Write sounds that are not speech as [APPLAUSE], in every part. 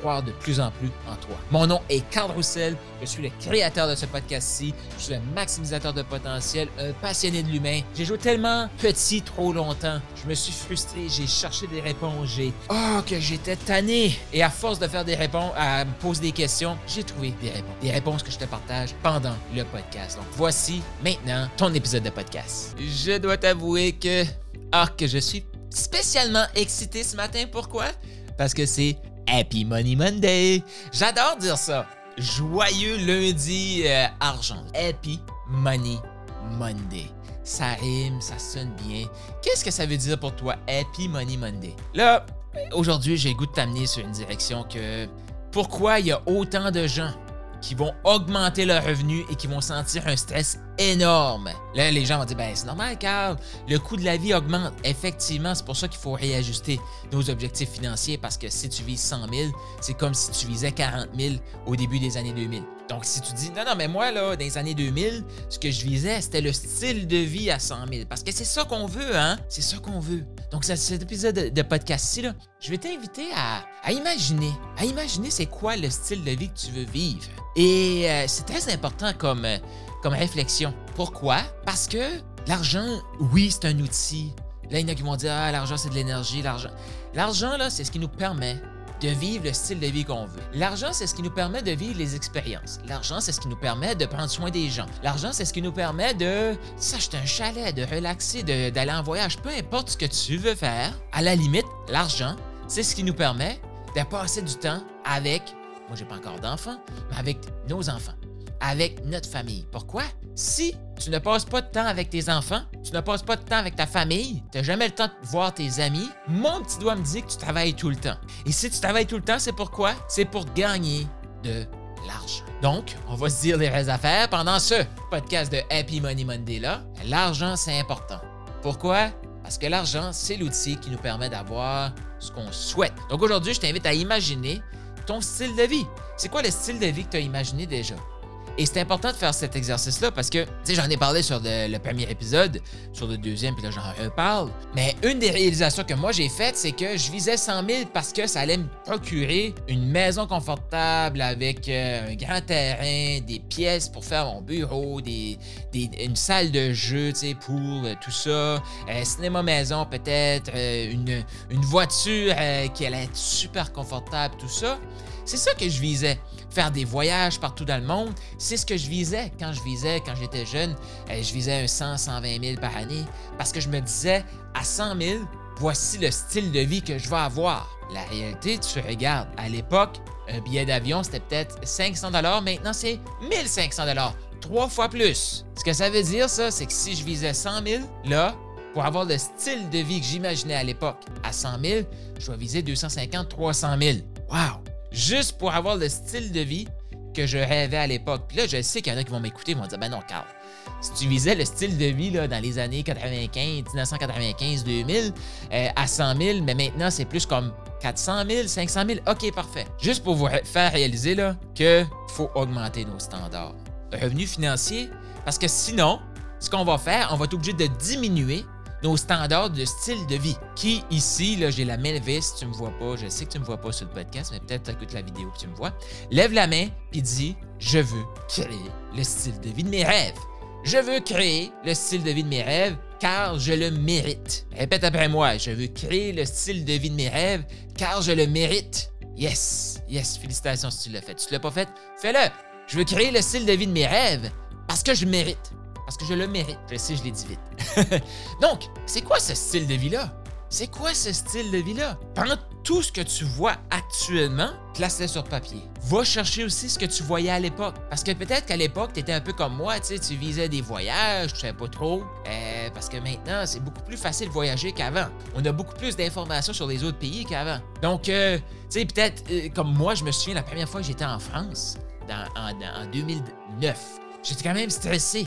croire de plus en plus en toi. Mon nom est Carl Roussel, je suis le créateur de ce podcast-ci, je suis un maximisateur de potentiel, un passionné de l'humain. J'ai joué tellement petit trop longtemps, je me suis frustré, j'ai cherché des réponses, j'ai... Oh, que j'étais tanné! Et à force de faire des réponses, à me poser des questions, j'ai trouvé des réponses. Des réponses que je te partage pendant le podcast. Donc voici maintenant ton épisode de podcast. Je dois t'avouer que. Ah, que je suis spécialement excité ce matin. Pourquoi? Parce que c'est Happy Money Monday. J'adore dire ça. Joyeux lundi euh, argent. Happy Money Monday. Ça rime, ça sonne bien. Qu'est-ce que ça veut dire pour toi, Happy Money Monday? Là, aujourd'hui, j'ai le goût de t'amener sur une direction que. Pourquoi il y a autant de gens qui vont augmenter leurs revenus et qui vont sentir un stress énorme. Là, les gens vont dire, ben c'est normal, Carl, le coût de la vie augmente. Effectivement, c'est pour ça qu'il faut réajuster nos objectifs financiers parce que si tu vises 100 000, c'est comme si tu visais 40 000 au début des années 2000. Donc, si tu dis, non, non, mais moi, là, dans les années 2000, ce que je visais, c'était le style de vie à 100 000. Parce que c'est ça qu'on veut, hein? C'est ça qu'on veut. Donc, cet épisode de podcast-ci, là, je vais t'inviter à, imaginer, à imaginer c'est quoi le style de vie que tu veux vivre. Et euh, c'est très important comme, euh, comme réflexion. Pourquoi? Parce que l'argent, oui, c'est un outil. Là, il y en a qui vont dire, ah, l'argent, c'est de l'énergie, l'argent. L'argent, là, c'est ce qui nous permet de vivre le style de vie qu'on veut. L'argent, c'est ce qui nous permet de vivre les expériences. L'argent, c'est ce qui nous permet de prendre soin des gens. L'argent, c'est ce qui nous permet de s'acheter un chalet, de relaxer, d'aller en voyage, peu importe ce que tu veux faire. À la limite, l'argent, c'est ce qui nous permet de passer du temps avec, moi j'ai pas encore d'enfants, mais avec nos enfants avec notre famille. Pourquoi? Si tu ne passes pas de temps avec tes enfants, tu ne passes pas de temps avec ta famille, tu n'as jamais le temps de voir tes amis, mon petit doigt me dit que tu travailles tout le temps. Et si tu travailles tout le temps, c'est pourquoi? C'est pour gagner de l'argent. Donc, on va se dire les vraies affaires pendant ce podcast de Happy Money Monday là. L'argent, c'est important. Pourquoi? Parce que l'argent, c'est l'outil qui nous permet d'avoir ce qu'on souhaite. Donc aujourd'hui, je t'invite à imaginer ton style de vie. C'est quoi le style de vie que tu as imaginé déjà? Et c'est important de faire cet exercice-là parce que, tu sais, j'en ai parlé sur le, premier épisode, sur le deuxième, puis là, j'en reparle. Mais une des réalisations que moi j'ai faites, c'est que je visais 100 000 parce que ça allait me procurer une maison confortable avec euh, un grand terrain, des pièces pour faire mon bureau, des, une salle de jeu, tu sais, pour euh, tout ça, un cinéma maison peut-être, euh, une, une voiture qui allait être super confortable, tout ça. C'est ça que je visais. Faire des voyages partout dans le monde, c'est ce que je visais quand je visais, quand j'étais jeune. Euh, je visais un 100, 120 000 par année parce que je me disais, à 100 000, voici le style de vie que je vais avoir. La réalité, tu regardes, à l'époque, un billet d'avion, c'était peut-être 500 Maintenant, c'est 1500 Trois fois plus. Ce que ça veut dire, ça, c'est que si je visais 100 000, là, pour avoir le style de vie que j'imaginais à l'époque, à 100 000, je vais viser 250, 300 000. Wow! Juste pour avoir le style de vie que je rêvais à l'époque. Puis là, je sais qu'il y en a qui vont m'écouter, vont dire Ben non, Carl, si tu visais le style de vie là, dans les années 95, 1995, 2000, à 100 000, mais maintenant c'est plus comme 400 000, 500 000, ok, parfait. Juste pour vous faire réaliser là, qu'il faut augmenter nos standards. revenus financiers, parce que sinon, ce qu'on va faire, on va être obligé de diminuer nos standards de style de vie. Qui ici, là, j'ai la main levée, si tu me vois pas, je sais que tu me vois pas sur le podcast, mais peut-être écoutes la vidéo que tu me vois. Lève la main puis dis Je veux créer le style de vie de mes rêves. Je veux créer le style de vie de mes rêves car je le mérite. Répète après moi, je veux créer le style de vie de mes rêves car je le mérite. Yes, yes, félicitations si tu l'as fait. Si tu l'as pas fait, fais-le. Je veux créer le style de vie de mes rêves parce que je mérite. Parce que je le mérite. Je sais, je l'ai dit vite. [LAUGHS] Donc, c'est quoi ce style de vie-là? C'est quoi ce style de vie-là? Prends tout ce que tu vois actuellement, place-le sur papier. Va chercher aussi ce que tu voyais à l'époque. Parce que peut-être qu'à l'époque, tu étais un peu comme moi, tu sais, tu visais des voyages, tu savais pas trop. Euh, parce que maintenant, c'est beaucoup plus facile de voyager qu'avant. On a beaucoup plus d'informations sur les autres pays qu'avant. Donc, euh, tu sais, peut-être euh, comme moi, je me souviens la première fois que j'étais en France, en 2009. J'étais quand même stressé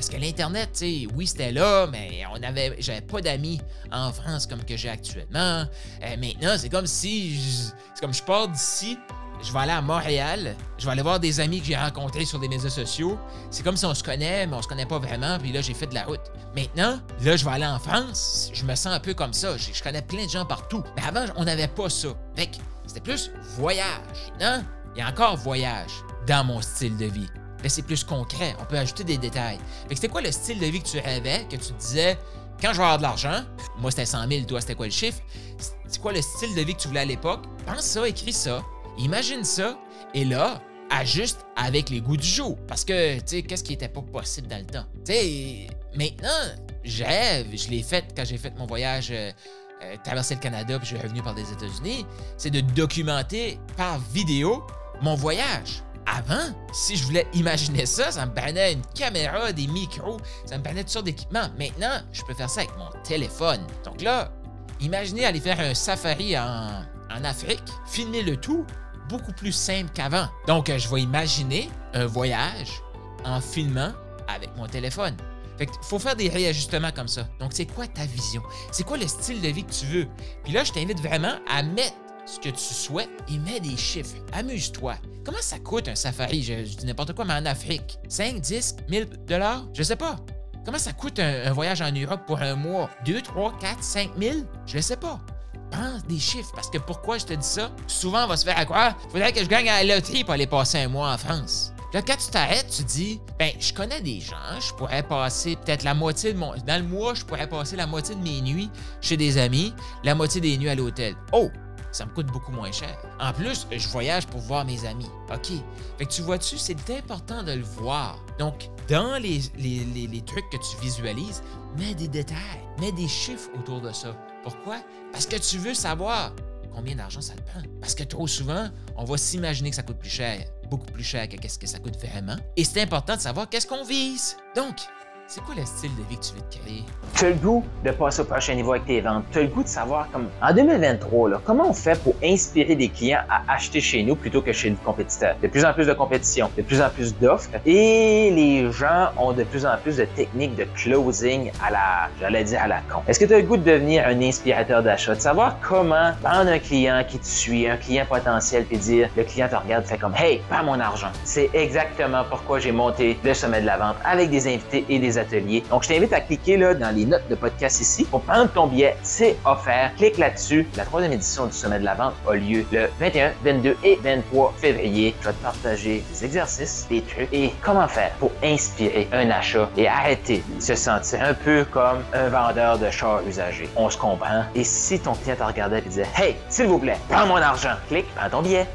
Parce que l'Internet, tu sais, oui, c'était là, mais on avait, j'avais pas d'amis en France comme que j'ai actuellement. Euh, maintenant, c'est comme si, c'est comme je pars d'ici, je vais aller à Montréal, je vais aller voir des amis que j'ai rencontrés sur des médias sociaux. C'est comme si on se connaît, mais on se connaît pas vraiment, puis là, j'ai fait de la route. Maintenant, là, je vais aller en France, je me sens un peu comme ça. Je, je connais plein de gens partout. Mais avant, on n'avait pas ça. Fait que c'était plus voyage, non? Il y a encore voyage dans mon style de vie. C'est plus concret, on peut ajouter des détails. Fait que c'était quoi le style de vie que tu rêvais, que tu disais, quand je vais avoir de l'argent, moi c'était 100 000, toi c'était quoi le chiffre? C'est quoi le style de vie que tu voulais à l'époque? Pense ça, écris ça, imagine ça, et là, ajuste avec les goûts du jour. Parce que, tu sais, qu'est-ce qui était pas possible dans le temps? Tu sais, maintenant, je rêve, je l'ai fait quand j'ai fait mon voyage. Euh, euh, traverser le Canada puis je suis revenu par les États-Unis, c'est de documenter par vidéo mon voyage. Avant, si je voulais imaginer ça, ça me prenait une caméra, des micros, ça me prenait toutes sortes d'équipements. Maintenant, je peux faire ça avec mon téléphone. Donc là, imaginez aller faire un safari en, Afrique, filmer le tout, beaucoup plus simple qu'avant. Donc, je vais imaginer un voyage en filmant avec mon téléphone. Fait que faut faire des réajustements comme ça. Donc, c'est quoi ta vision? C'est quoi le style de vie que tu veux? Puis là, je t'invite vraiment à mettre ce que tu souhaites et mets des chiffres. Amuse-toi. Comment ça coûte un safari? Je, dis n'importe quoi, mais en Afrique. 5, 10, 1000 dollars? Je sais pas. Comment ça coûte un, voyage en Europe pour un mois? 2, 3, 4, 5 000? Je ne sais pas. Pense des chiffres, parce que pourquoi je te dis ça? Souvent, on va se faire à croire, faudrait que je gagne à la loterie pour aller passer un mois en France. Là, quand tu t'arrêtes, tu dis, ben, je connais des gens, je pourrais passer peut-être la moitié de mon. Dans le mois, je pourrais passer la moitié de mes nuits chez des amis, la moitié des nuits à l'hôtel. Oh! Ça me coûte beaucoup moins cher. En plus, je voyage pour voir mes amis. OK. Fait que tu vois-tu, c'est important de le voir. Donc, dans les, les, les trucs que tu visualises, mets des détails, mets des chiffres autour de ça. Pourquoi? Parce que tu veux savoir combien d'argent ça te prend. Parce que trop souvent, on va s'imaginer que ça coûte plus cher, beaucoup plus cher que qu'est-ce que ça coûte vraiment. Et c'est important de savoir qu'est-ce qu'on vise. Donc, c'est quoi le style de vie que tu veux te créer? Tu as le goût de passer au prochain niveau avec tes ventes. Tu as le goût de savoir, comme en 2023, là, comment on fait pour inspirer des clients à acheter chez nous plutôt que chez le compétiteur? De plus en plus de compétition, de plus en plus d'offres et les gens ont de plus en plus de techniques de closing à la, j'allais dire à la con. Est-ce que tu as le goût de devenir un inspirateur d'achat? De savoir comment prendre un client qui te suit, un client potentiel, puis dire, le client te regarde, fait comme, hey, pas mon argent. C'est exactement pourquoi j'ai monté le sommet de la vente avec des invités et des donc, je t'invite à cliquer là, dans les notes de podcast ici pour prendre ton billet. C'est offert. Clique là-dessus. La troisième édition du Sommet de la Vente a lieu le 21, 22 et 23 février. Je vais te partager des exercices, des trucs et comment faire pour inspirer un achat et arrêter de se sentir un peu comme un vendeur de chars usagés. On se comprend. Et si ton client te regardait et disait Hey, s'il vous plaît, prends mon argent, clique, prends ton billet.